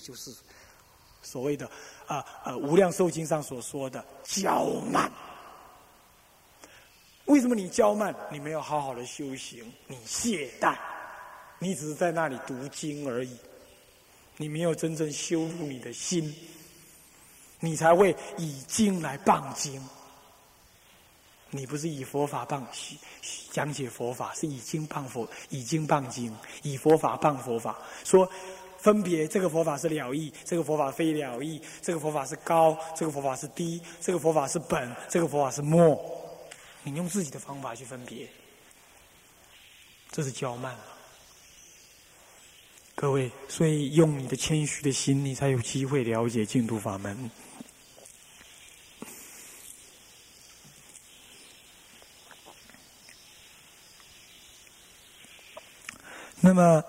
就是所谓的啊呃《无量寿经》上所说的骄慢。为什么你骄慢？你没有好好的修行，你懈怠，你只是在那里读经而已，你没有真正修复你的心，你才会以经来谤经。你不是以佛法谤讲解佛法，是以经谤佛，以经谤经，以佛法谤佛法。说分别这个佛法是了义，这个佛法非了义，这个佛法是高，这个佛法是低，这个佛法是本，这个佛法是末。你用自己的方法去分别，这是骄慢了。各位，所以用你的谦虚的心，你才有机会了解净土法门。那么，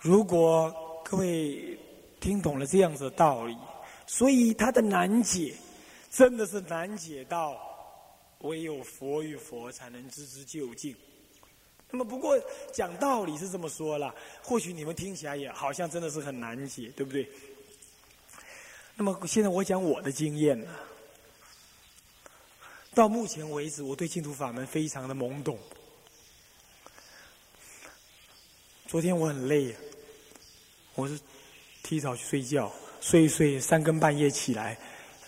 如果各位听懂了这样子的道理，所以他的难解，真的是难解到唯有佛与佛才能知之究竟。那么，不过讲道理是这么说了，或许你们听起来也好像真的是很难解，对不对？那么现在我讲我的经验呢，到目前为止，我对净土法门非常的懵懂。昨天我很累，我是提早去睡觉，睡一睡三更半夜起来，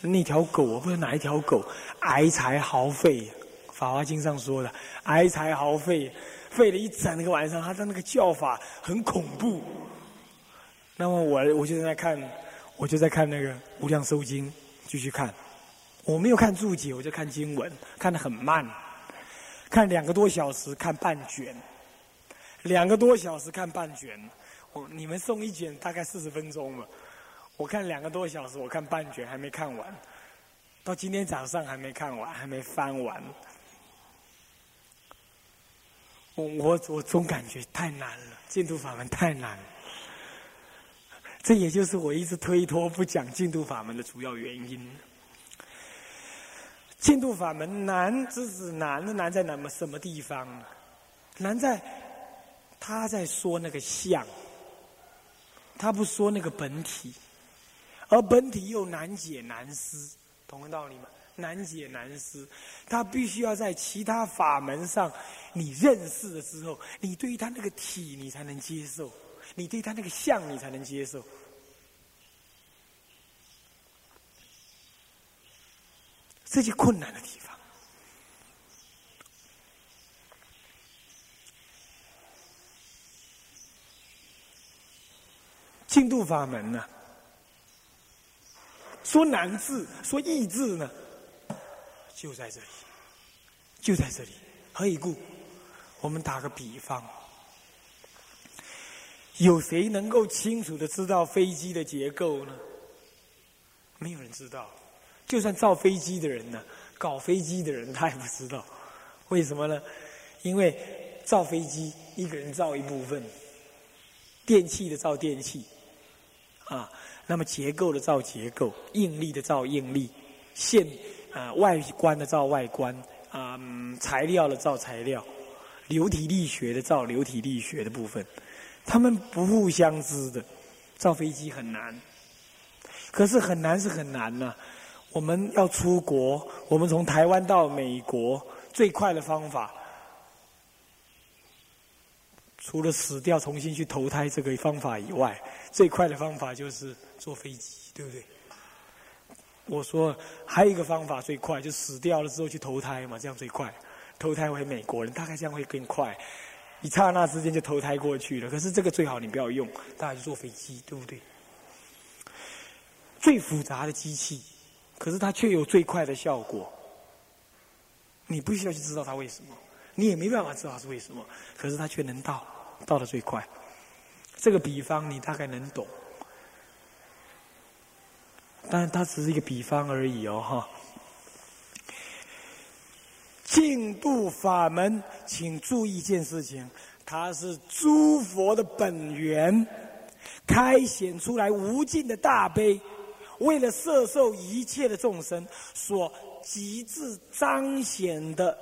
那条狗我不知道哪一条狗哀财耗费，《法华经》上说的哀财耗费，费了一整个晚上，它的那个叫法很恐怖。那么我我就在看，我就在看那个《无量寿经》，继续看，我没有看注解，我就看经文，看得很慢，看两个多小时，看半卷。两个多小时看半卷，你们送一卷大概四十分钟了，我看两个多小时，我看半卷还没看完，到今天早上还没看完，还没翻完。我我我总感觉太难了，净土法门太难，这也就是我一直推脱不讲净土法门的主要原因。净土法门难，只是难的难在哪么什么地方？难在。他在说那个相，他不说那个本体，而本体又难解难思，同个道理吗？难解难思，他必须要在其他法门上你认识了之后，你对于他那个体你才能接受，你对他那个相你才能接受，这就困难的地方。净土法门呢？说难治，说易治呢？就在这里，就在这里。何以故？我们打个比方，有谁能够清楚的知道飞机的结构呢？没有人知道。就算造飞机的人呢，搞飞机的人他也不知道。为什么呢？因为造飞机一个人造一部分，电器的造电器。啊，那么结构的造结构，应力的造应力，线啊外观的造外观，啊材料的造材料，流体力学的造流体力学的部分，他们不互相知的，造飞机很难，可是很难是很难呐。我们要出国，我们从台湾到美国最快的方法。除了死掉重新去投胎这个方法以外，最快的方法就是坐飞机，对不对？我说还有一个方法最快，就死掉了之后去投胎嘛，这样最快。投胎为美国人，大概这样会更快，一刹那之间就投胎过去了。可是这个最好你不要用，大家就坐飞机，对不对？最复杂的机器，可是它却有最快的效果。你不需要去知道它为什么，你也没办法知道它是为什么，可是它却能到。到的最快，这个比方你大概能懂，但它只是一个比方而已哦，哈。净度法门，请注意一件事情，它是诸佛的本源，开显出来无尽的大悲，为了摄受一切的众生所极致彰显的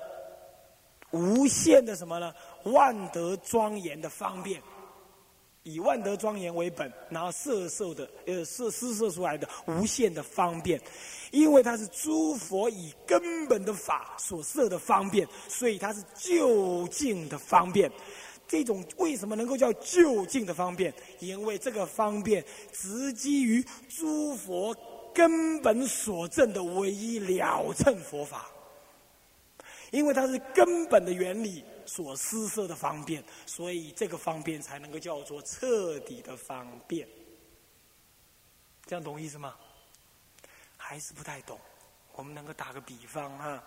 无限的什么呢？万德庄严的方便，以万德庄严为本，然后摄受的呃摄施设出来的无限的方便，因为它是诸佛以根本的法所设的方便，所以它是就近的方便。这种为什么能够叫就近的方便？因为这个方便直基于诸佛根本所证的唯一了称佛法，因为它是根本的原理。所施设的方便，所以这个方便才能够叫做彻底的方便。这样懂意思吗？还是不太懂？我们能够打个比方啊？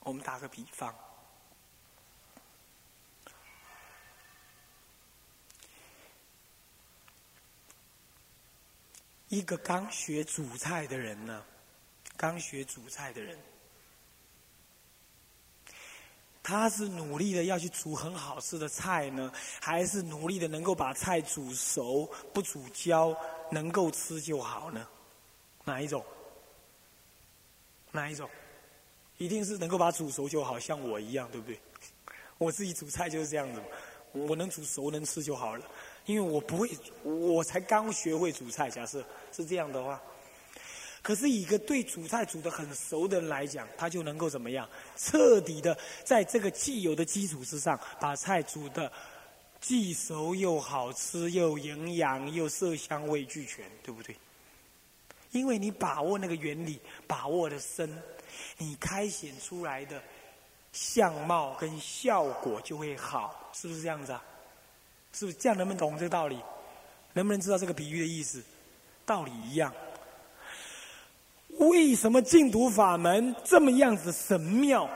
我们打个比方，一个刚学煮菜的人呢，刚学煮菜的人。他是努力的要去煮很好吃的菜呢，还是努力的能够把菜煮熟不煮焦，能够吃就好呢？哪一种？哪一种？一定是能够把煮熟就好，像我一样，对不对？我自己煮菜就是这样子，我能煮熟能吃就好了，因为我不会，我才刚学会煮菜。假设是这样的话。可是，一个对煮菜煮的很熟的人来讲，他就能够怎么样？彻底的在这个既有的基础之上，把菜煮的既熟又好吃，又营养，又色香味俱全，对不对？因为你把握那个原理，把握的深，你开显出来的相貌跟效果就会好，是不是这样子啊？是不是这样？能不能懂这个道理？能不能知道这个比喻的意思？道理一样。为什么净土法门这么样子神妙？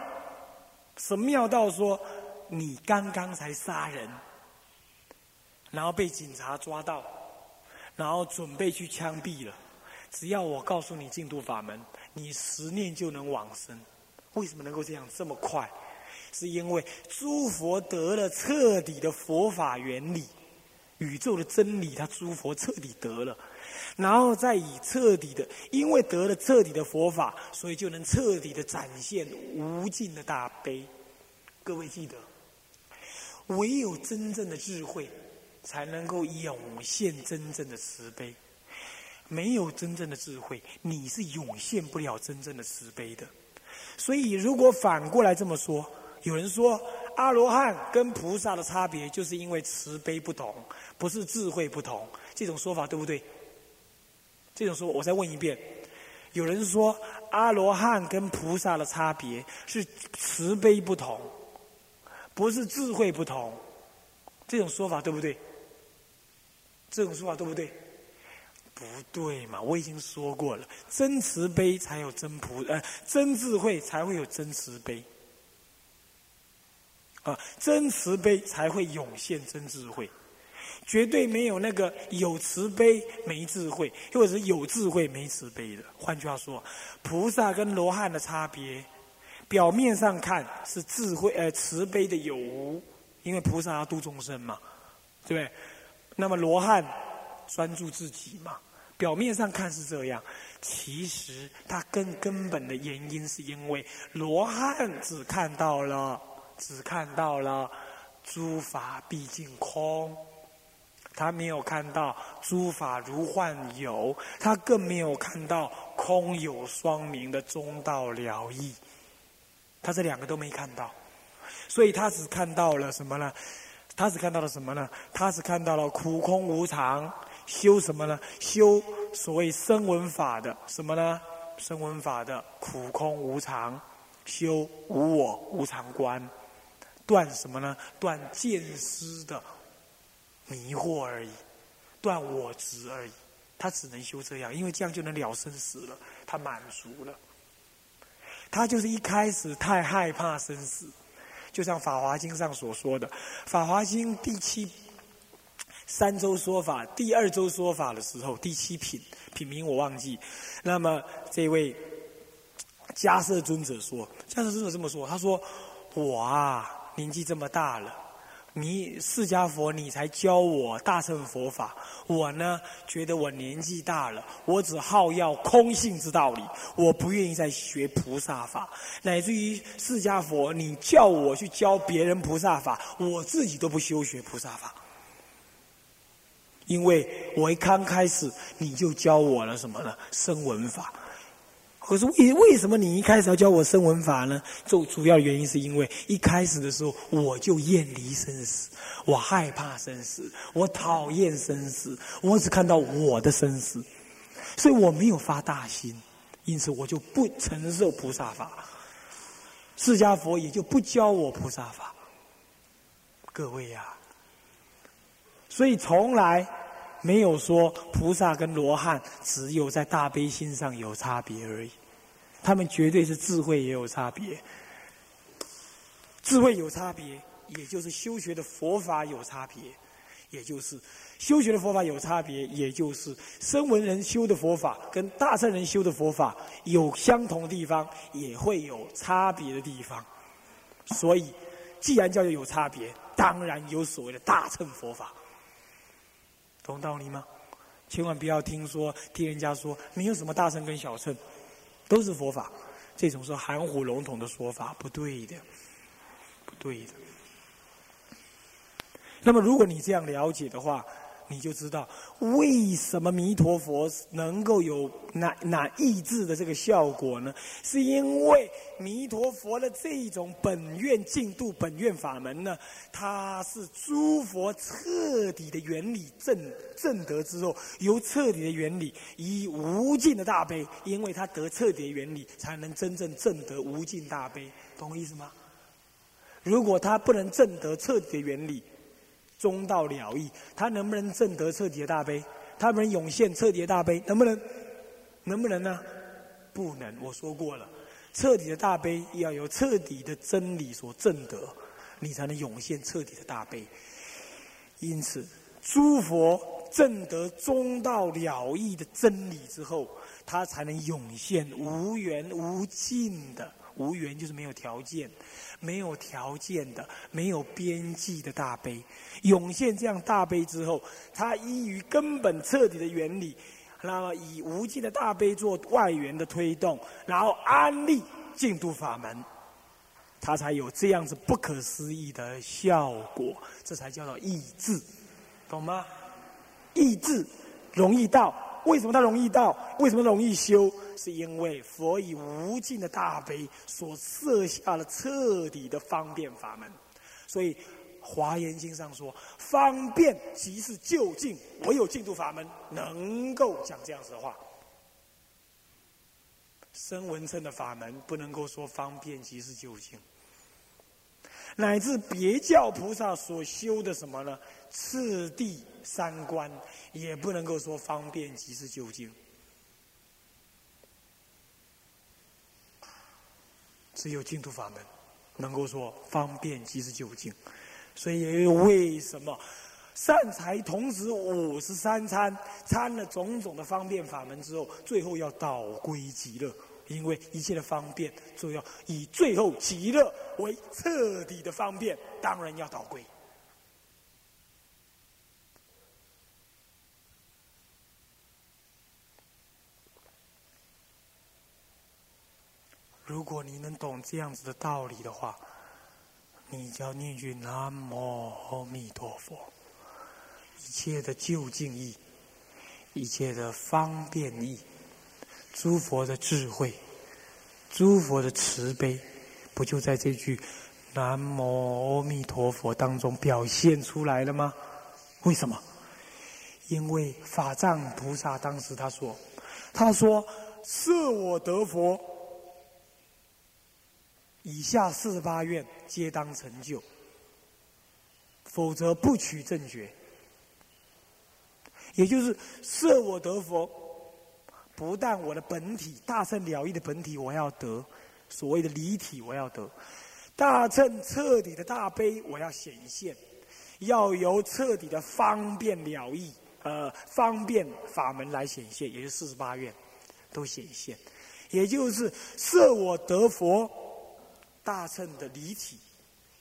神妙到说，你刚刚才杀人，然后被警察抓到，然后准备去枪毙了。只要我告诉你净土法门，你十念就能往生。为什么能够这样这么快？是因为诸佛得了彻底的佛法原理，宇宙的真理，他诸佛彻底得了。然后再以彻底的，因为得了彻底的佛法，所以就能彻底的展现无尽的大悲。各位记得，唯有真正的智慧，才能够涌现真正的慈悲。没有真正的智慧，你是涌现不了真正的慈悲的。所以，如果反过来这么说，有人说阿罗汉跟菩萨的差别，就是因为慈悲不同，不是智慧不同。这种说法对不对？这种说，我再问一遍：有人说阿罗汉跟菩萨的差别是慈悲不同，不是智慧不同。这种说法对不对？这种说法对不对？不对嘛！我已经说过了，真慈悲才有真菩，呃，真智慧才会有真慈悲。啊，真慈悲才会涌现真智慧。绝对没有那个有慈悲没智慧，或者是有智慧没慈悲的。换句话说，菩萨跟罗汉的差别，表面上看是智慧呃慈悲的有无，因为菩萨要度众生嘛，对不对？那么罗汉专注自己嘛，表面上看是这样，其实他更根本的原因是因为罗汉只看到了，只看到了诸法毕竟空。他没有看到诸法如幻有，他更没有看到空有双明的中道了义。他这两个都没看到，所以他只看到了什么呢？他只看到了什么呢？他只看到了苦空无常，修什么呢？修所谓声闻法的什么呢？声闻法的苦空无常，修无我无常观，断什么呢？断见思的。迷惑而已，断我执而已，他只能修这样，因为这样就能了生死了，他满足了。他就是一开始太害怕生死，就像《法华经》上所说的，《法华经》第七三周说法，第二周说法的时候，第七品品名我忘记。那么这位迦摄尊者说，迦摄尊者这么说，他说：“我啊，年纪这么大了。”你释迦佛，你才教我大乘佛法。我呢，觉得我年纪大了，我只好要空性之道理，我不愿意再学菩萨法。乃至于释迦佛，你叫我去教别人菩萨法，我自己都不修学菩萨法。因为我一刚开始你就教我了什么呢？声闻法。可是为为什么你一开始要教我声闻法呢？主主要原因是因为一开始的时候我就厌离生死，我害怕生死，我讨厌生死，我只看到我的生死，所以我没有发大心，因此我就不承受菩萨法，释迦佛也就不教我菩萨法。各位呀，所以从来没有说菩萨跟罗汉只有在大悲心上有差别而已。他们绝对是智慧也有差别，智慧有差别，也就是修学的佛法有差别，也就是修学的佛法有差别，也就是声闻人修的佛法跟大乘人修的佛法有相同的地方，也会有差别的地方。所以，既然叫做有差别，当然有所谓的大乘佛法，懂道理吗？千万不要听说听人家说没有什么大乘跟小乘。都是佛法，这种是含糊笼统的说法，不对的，不对的。那么，如果你这样了解的话，你就知道为什么弥陀佛能够有那那意志的这个效果呢？是因为弥陀佛的这种本愿进度本愿法门呢，它是诸佛彻底的原理正正得之后，由彻底的原理以无尽的大悲，因为他得彻底的原理，才能真正正得无尽大悲，懂我意思吗？如果他不能正得彻底的原理。中道了义，他能不能证得彻底的大悲？他能涌现彻底的大悲？能不能？能不能呢？不能。我说过了，彻底的大悲要由彻底的真理所证得，你才能涌现彻底的大悲。因此，诸佛证得中道了义的真理之后，他才能涌现无缘无尽的。无缘就是没有条件，没有条件的、没有边际的大悲，涌现这样大悲之后，它依于根本彻底的原理，那么以无尽的大悲做外缘的推动，然后安利净土法门，它才有这样子不可思议的效果，这才叫做意志，懂吗？意志容易到，为什么它容易到？为什么容易修？是因为佛以无尽的大悲所设下了彻底的方便法门，所以《华严经》上说：“方便即是究竟，唯有净土法门能够讲这样子的话。”声闻乘的法门不能够说方便即是究竟，乃至别教菩萨所修的什么呢？次第三观也不能够说方便即是究竟。只有净土法门能够说方便即是究竟，所以为什么善财童子五十三参参了种种的方便法门之后，最后要倒归极乐？因为一切的方便，就要以最后极乐为彻底的方便，当然要倒归。如果你能懂这样子的道理的话，你就要念句南无阿弥陀佛，一切的究竟意，一切的方便意，诸佛的智慧，诸佛的慈悲，不就在这句南无阿弥陀佛当中表现出来了吗？为什么？因为法藏菩萨当时他说：“他说设我得佛。”以下四十八愿皆当成就，否则不取正觉。也就是设我得佛，不但我的本体大乘了义的本体我要得，所谓的离体我要得，大乘彻底的大悲我要显现，要由彻底的方便了义，呃，方便法门来显现，也就是四十八愿都显现，也就是设我得佛。大乘的离体，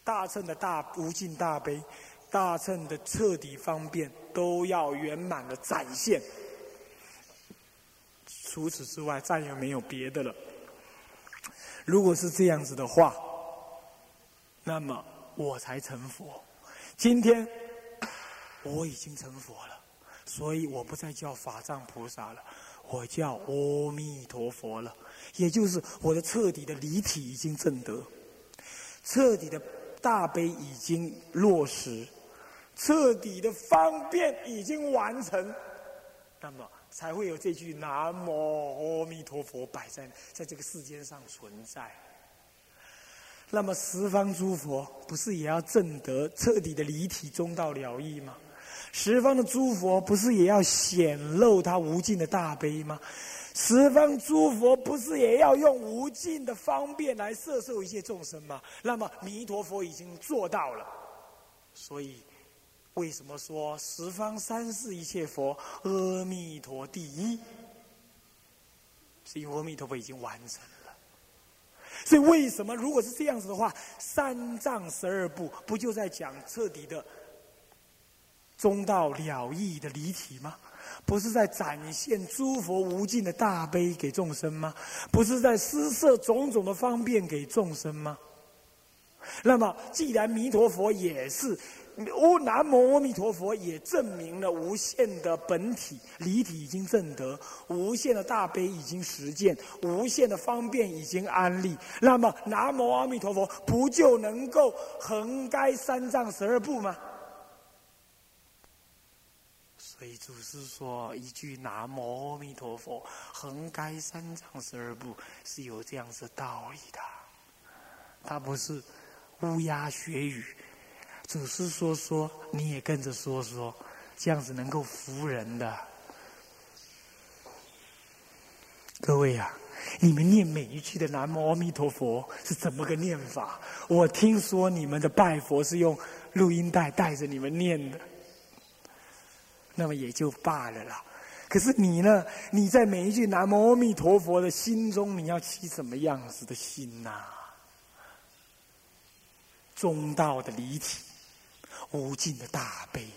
大乘的大无尽大悲，大乘的彻底方便，都要圆满的展现。除此之外，再也没有别的了。如果是这样子的话，那么我才成佛。今天我已经成佛了，所以我不再叫法藏菩萨了，我叫阿弥陀佛了。也就是我的彻底的离体已经证得，彻底的大悲已经落实，彻底的方便已经完成，那么才会有这句南无阿弥陀佛摆在在这个世间上存在。那么十方诸佛不是也要证得彻底的离体中道了义吗？十方的诸佛不是也要显露他无尽的大悲吗？十方诸佛不是也要用无尽的方便来摄受一切众生吗？那么弥陀佛已经做到了，所以为什么说十方三世一切佛阿弥陀第一？是因为阿弥陀佛已经完成了。所以为什么如果是这样子的话，三藏十二部不就在讲彻底的中道了义的离体吗？不是在展现诸佛无尽的大悲给众生吗？不是在施设种种的方便给众生吗？那么，既然弥陀佛也是，无南无阿弥陀佛也证明了无限的本体离体已经证得，无限的大悲已经实践，无限的方便已经安立，那么南无阿弥陀佛不就能够横该三藏十二部吗？所以祖师说一句“南无阿弥陀佛”，横该三藏十二部是有这样子道理的。他不是乌鸦学语，祖师说说，你也跟着说说，这样子能够服人的。各位啊，你们念每一句的“南无阿弥陀佛”是怎么个念法？我听说你们的拜佛是用录音带带着你们念的。那么也就罢了啦。可是你呢？你在每一句南无阿弥陀佛的心中，你要起什么样子的心呐？中道的离体，无尽的大悲，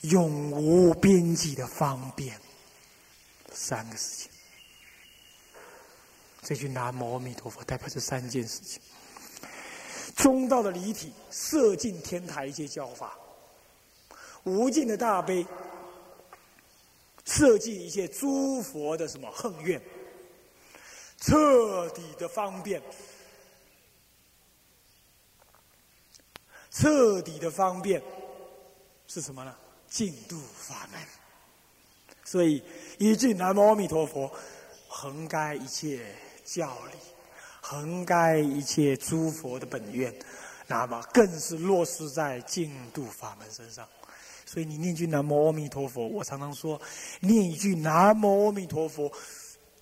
永无边际的方便，三个事情。这句南无阿弥陀佛代表这三件事情：中道的离体，摄尽天台阶教法。无尽的大悲，设计一切诸佛的什么恨怨，彻底的方便，彻底的方便是什么呢？净度法门。所以一句南无阿弥陀佛，横该一切教理，横该一切诸佛的本愿，那么更是落实在净度法门身上。所以你念句南无阿弥陀佛，我常常说，念一句南无阿弥陀佛，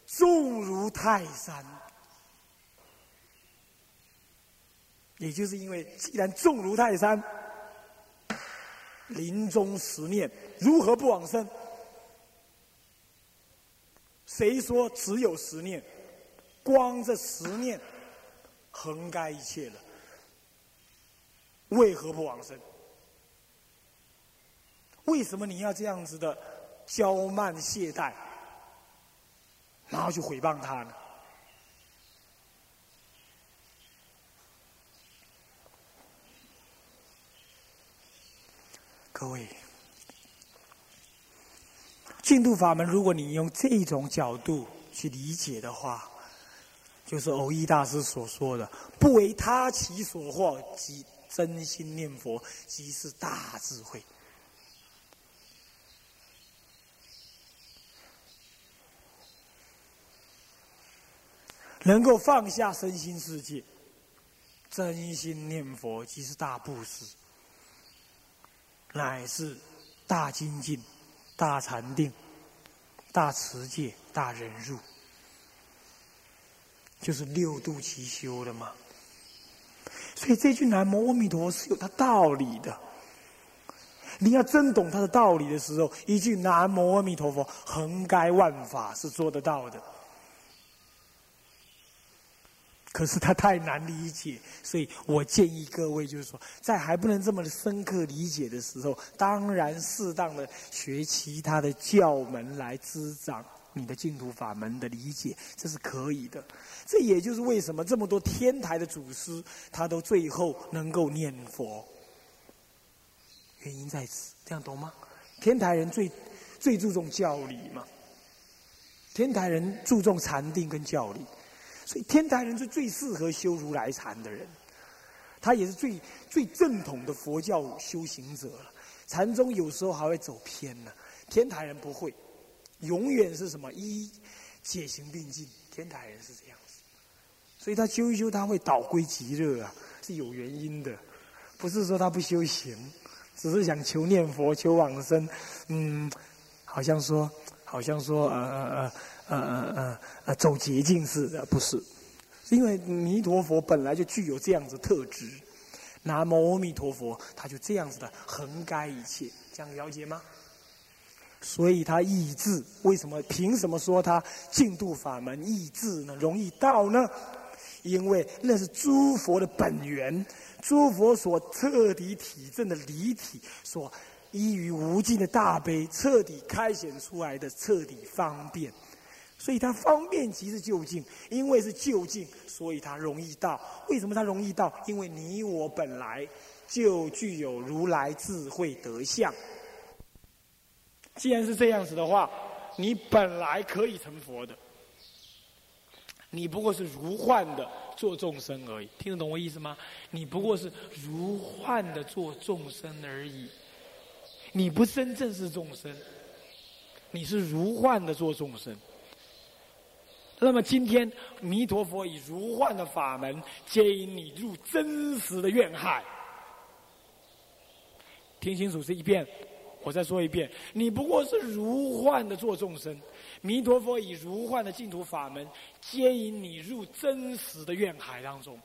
重如泰山。也就是因为既然重如泰山，临终十念如何不往生？谁说只有十念？光这十念，横该一切了，为何不往生？为什么你要这样子的骄慢懈怠，然后去诽谤他呢？各位，净土法门，如果你用这种角度去理解的话，就是欧一大师所说的“不为他其所惑，即真心念佛，即是大智慧”。能够放下身心世界，真心念佛，即是大布施，乃是大精进、大禅定、大持戒、大忍辱，就是六度齐修的嘛。所以这句南无阿弥陀佛是有它道理的。你要真懂它的道理的时候，一句南无阿弥陀佛，横该万法是做得到的。可是它太难理解，所以我建议各位，就是说，在还不能这么深刻理解的时候，当然适当的学其他的教门来滋长你的净土法门的理解，这是可以的。这也就是为什么这么多天台的祖师，他都最后能够念佛，原因在此。这样懂吗？天台人最最注重教理嘛，天台人注重禅定跟教理，所以天台人是最适合修如来禅的人，他也是最最正统的佛教修行者了。禅宗有时候还会走偏呢，天台人不会，永远是什么？一解行并进，天台人是这样子，所以他修一修他会倒归极乐啊，是有原因的，不是说他不修行。只是想求念佛、求往生，嗯，好像说，好像说，呃呃呃呃呃呃，走捷径似的，不是？因为弥陀佛本来就具有这样子特质，南无阿弥陀佛，他就这样子的横该一切，这样了解吗？所以他意志为什么？凭什么说他净度法门意志呢？容易到呢？因为那是诸佛的本源。诸佛所彻底体证的离体，所依于无尽的大悲，彻底开显出来的彻底方便，所以它方便即是就近。因为是就近，所以它容易到。为什么它容易到？因为你我本来就具有如来智慧德相。既然是这样子的话，你本来可以成佛的，你不过是如幻的。做众生而已，听得懂我意思吗？你不过是如幻的做众生而已，你不真正是众生，你是如幻的做众生。那么今天弥陀佛以如幻的法门接引你入真实的愿海，听清楚这一遍，我再说一遍，你不过是如幻的做众生。弥陀佛以如幻的净土法门接引你入真实的愿海当中，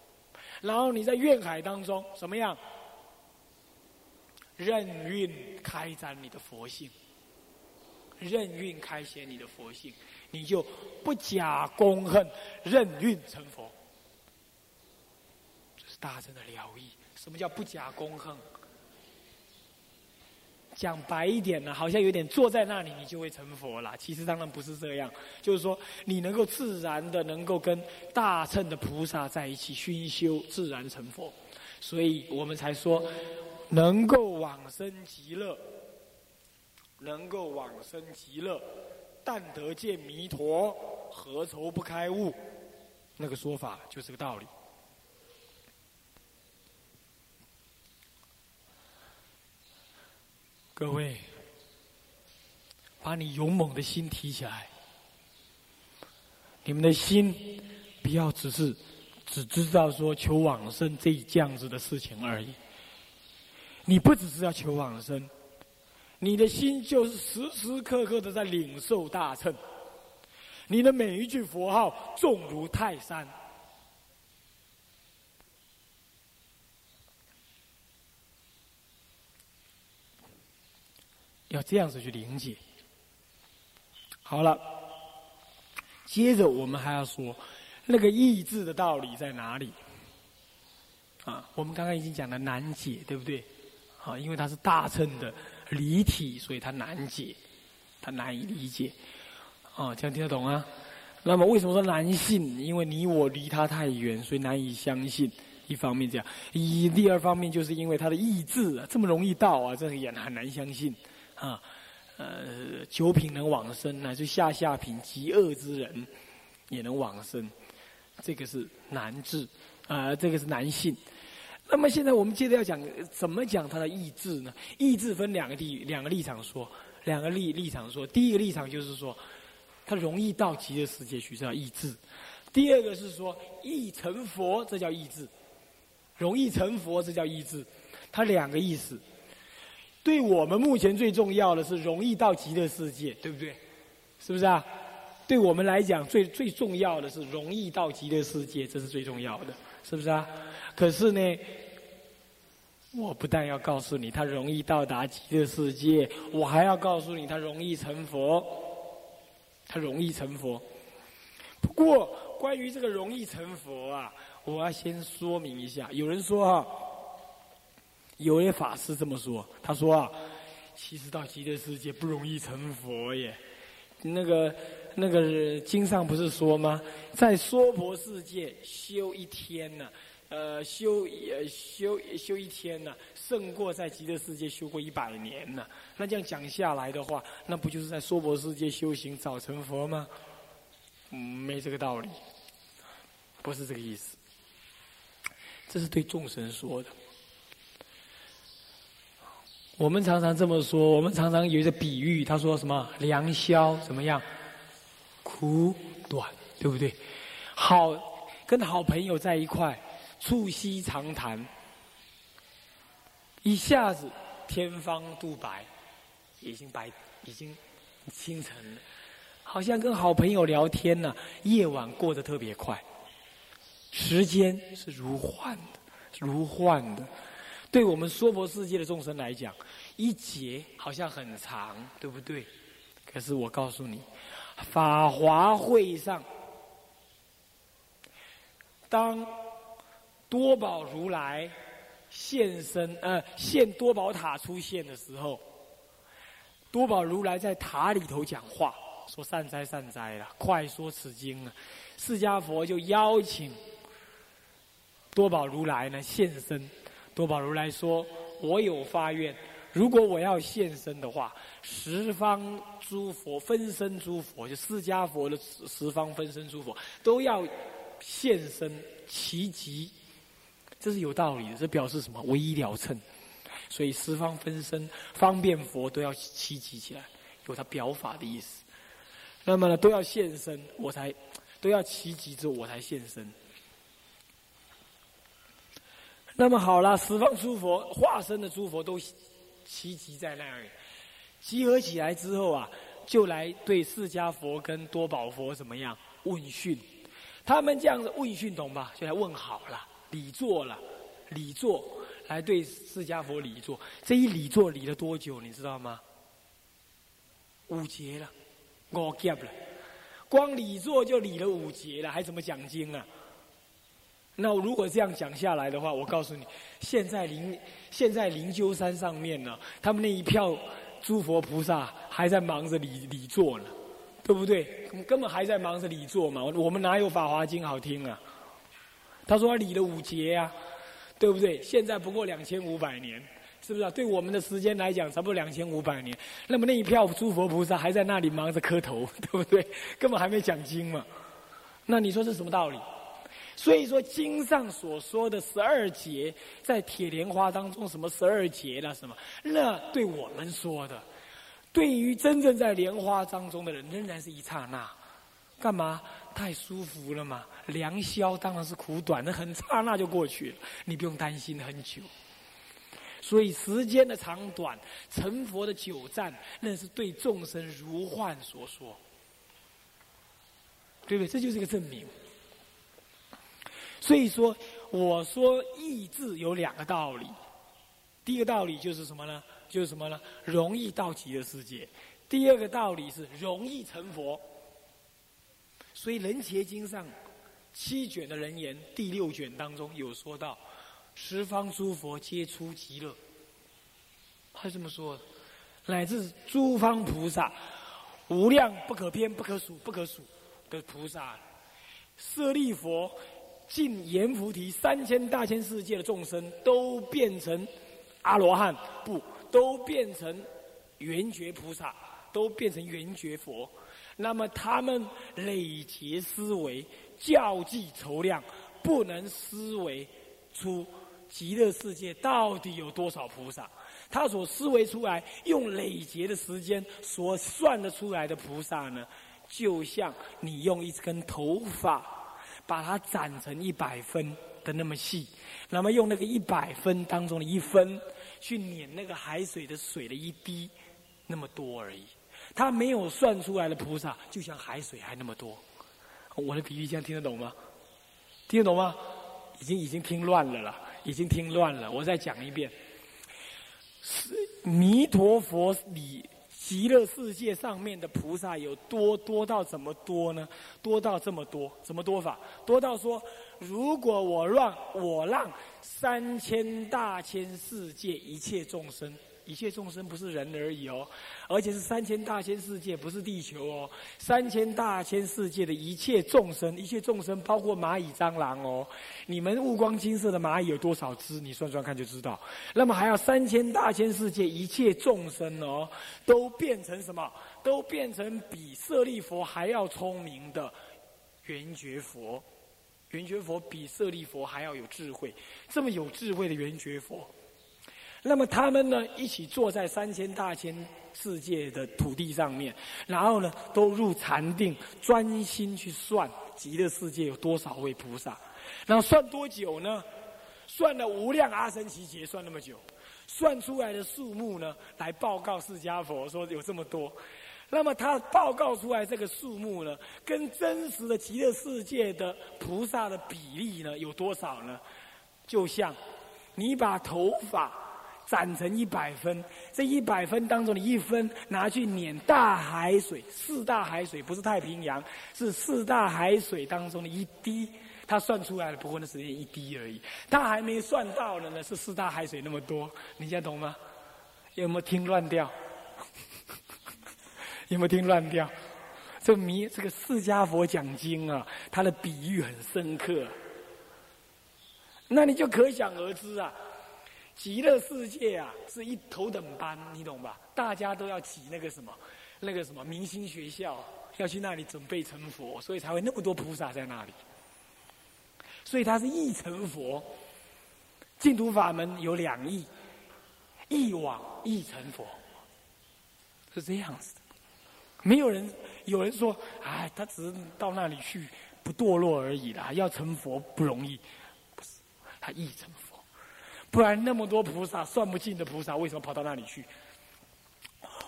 然后你在愿海当中怎么样？任运开展你的佛性，任运开显你的佛性，你就不假功恨，任运成佛。这是大乘的了义。什么叫不假功恨？讲白一点呢，好像有点坐在那里你就会成佛了。其实当然不是这样，就是说你能够自然的能够跟大乘的菩萨在一起熏修，自然成佛。所以我们才说能够往生极乐，能够往生极乐，但得见弥陀，何愁不开悟？那个说法就是个道理。各位，把你勇猛的心提起来。你们的心不要只是只知道说求往生这一这样子的事情而已。你不只是要求往生，你的心就是时时刻刻的在领受大乘。你的每一句佛号重如泰山。要这样子去理解。好了，接着我们还要说，那个意志的道理在哪里？啊，我们刚刚已经讲了难解，对不对？啊，因为它是大乘的离体，所以它难解，它难以理解。啊，这样听得懂啊？那么为什么说难信？因为你我离他太远，所以难以相信。一方面这样，一第二方面就是因为他的意志啊，这么容易到啊，这也很难相信。啊，呃，九品能往生，乃至下下品极恶之人也能往生，这个是难治，啊，这个是难信。那么现在我们接着要讲怎么讲他的意志呢？意志分两个地两个立场说，两个立立场说。第一个立场就是说，他容易到极乐世界去，这叫意志；第二个是说，易成佛，这叫意志；容易成佛，这叫意志。他两个意思。对我们目前最重要的是容易到极乐世界，对不对？是不是啊？对我们来讲，最最重要的是容易到极乐世界，这是最重要的，是不是啊？可是呢，我不但要告诉你他容易到达极乐世界，我还要告诉你他容易成佛，他容易成佛。不过，关于这个容易成佛啊，我要先说明一下。有人说啊。有位法师这么说，他说啊，其实到极乐世界不容易成佛耶。那个那个经上不是说吗？在娑婆世界修一天呢，呃，修呃修修一天呢，胜过在极乐世界修过一百年呢。那这样讲下来的话，那不就是在娑婆世界修行早成佛吗？没这个道理，不是这个意思。这是对众生说的。我们常常这么说，我们常常有一个比喻，他说什么良宵怎么样？苦短，对不对？好，跟好朋友在一块。促膝长谈，一下子天方度白，已经白，已经清晨了，好像跟好朋友聊天呢。夜晚过得特别快，时间是如幻的，如幻的。对我们娑婆世界的众生来讲，一劫好像很长，对不对？可是我告诉你，法华会上，当。多宝如来现身，呃，现多宝塔出现的时候，多宝如来在塔里头讲话，说善哉善哉了，快说此经啊！释迦佛就邀请多宝如来呢现身。多宝如来说：“我有发愿，如果我要现身的话，十方诸佛分身诸佛，就释迦佛的十方分身诸佛都要现身齐集。”这是有道理的，这表示什么？唯一了称，所以十方分身方便佛都要齐集起来，有他表法的意思。那么呢，都要现身，我才都要齐集之后，我才现身。那么好了，十方诸佛化身的诸佛都齐集在那儿，集合起来之后啊，就来对释迦佛跟多宝佛怎么样问讯？他们这样子问讯，懂吧？就来问好了。礼座了，礼座来对释迦佛礼座。这一礼座礼了多久？你知道吗？五节了，五劫了，光礼座就礼了五节了，还怎么讲经啊？那如果这样讲下来的话，我告诉你，现在灵现在灵鹫山上面呢，他们那一票诸佛菩萨还在忙着礼礼座呢，对不对？根本还在忙着礼座嘛。我们哪有法华经好听啊？他说：“理了五劫呀，对不对？现在不过两千五百年，是不是啊？对我们的时间来讲，差不多两千五百年。那么那一票诸佛菩萨还在那里忙着磕头，对不对？根本还没讲经嘛。那你说是什么道理？所以说经上所说的十二劫，在铁莲花当中什么十二劫了什么？那对我们说的，对于真正在莲花当中的人，仍然是一刹那。干嘛？太舒服了嘛！良宵当然是苦短，那很刹那就过去了，你不用担心很久。所以时间的长短，成佛的久暂，那是对众生如幻所说，对不对？这就是一个证明。所以说，我说意志有两个道理，第一个道理就是什么呢？就是什么呢？容易到极乐世界。第二个道理是容易成佛。所以《人杰经》上七卷的人言第六卷当中有说到，十方诸佛皆出极乐，他这么说，乃至诸方菩萨无量不可偏不可数不可数的菩萨，舍利佛尽阎浮提三千大千世界的众生都变成阿罗汉，不都变成圆觉菩萨，都变成圆觉佛。那么他们累劫思维，较计筹量，不能思维出极乐世界到底有多少菩萨。他所思维出来，用累劫的时间所算得出来的菩萨呢，就像你用一根头发把它斩成一百分的那么细，那么用那个一百分当中的一分去碾那个海水的水的一滴，那么多而已。他没有算出来的菩萨，就像海水还那么多。我的比喻这样听得懂吗？听得懂吗？已经已经听乱了啦，已经听乱了。我再讲一遍：是弥陀佛里极乐世界上面的菩萨有多多到怎么多呢？多到这么多，怎么多法？多到说，如果我让我让三千大千世界一切众生一切众生不是人而已哦，而且是三千大千世界，不是地球哦。三千大千世界的一切众生，一切众生包括蚂蚁、蟑螂哦。你们五光金色的蚂蚁有多少只？你算算看就知道。那么还要三千大千世界一切众生哦，都变成什么？都变成比舍利佛还要聪明的圆觉佛。圆觉佛比舍利佛还要有智慧，这么有智慧的圆觉佛。那么他们呢，一起坐在三千大千世界的土地上面，然后呢，都入禅定，专心去算极乐世界有多少位菩萨，然后算多久呢？算了无量阿僧祇劫，算那么久，算出来的数目呢，来报告释迦佛说有这么多。那么他报告出来这个数目呢，跟真实的极乐世界的菩萨的比例呢，有多少呢？就像你把头发。攒成一百分，这一百分当中的一分拿去碾大海水，四大海水不是太平洋，是四大海水当中的一滴，他算出来了，不过那只是一滴而已，他还没算到的呢，是四大海水那么多，你现在懂吗？有没有听乱掉？有没有听乱掉？这弥这个释迦佛讲经啊，他的比喻很深刻，那你就可想而知啊。极乐世界啊，是一头等班，你懂吧？大家都要挤那个什么，那个什么明星学校，要去那里准备成佛，所以才会那么多菩萨在那里。所以他是一成佛，净土法门有两亿，一往一成佛，是这样子的。没有人有人说，哎，他只是到那里去不堕落而已啦，要成佛不容易，不是，他一成佛。不然那么多菩萨算不尽的菩萨，为什么跑到那里去？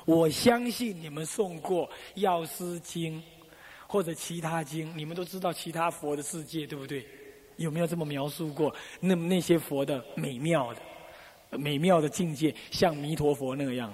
我相信你们送过《药师经》或者其他经，你们都知道其他佛的世界，对不对？有没有这么描述过？那那些佛的美妙的、美妙的境界，像弥陀佛那个样。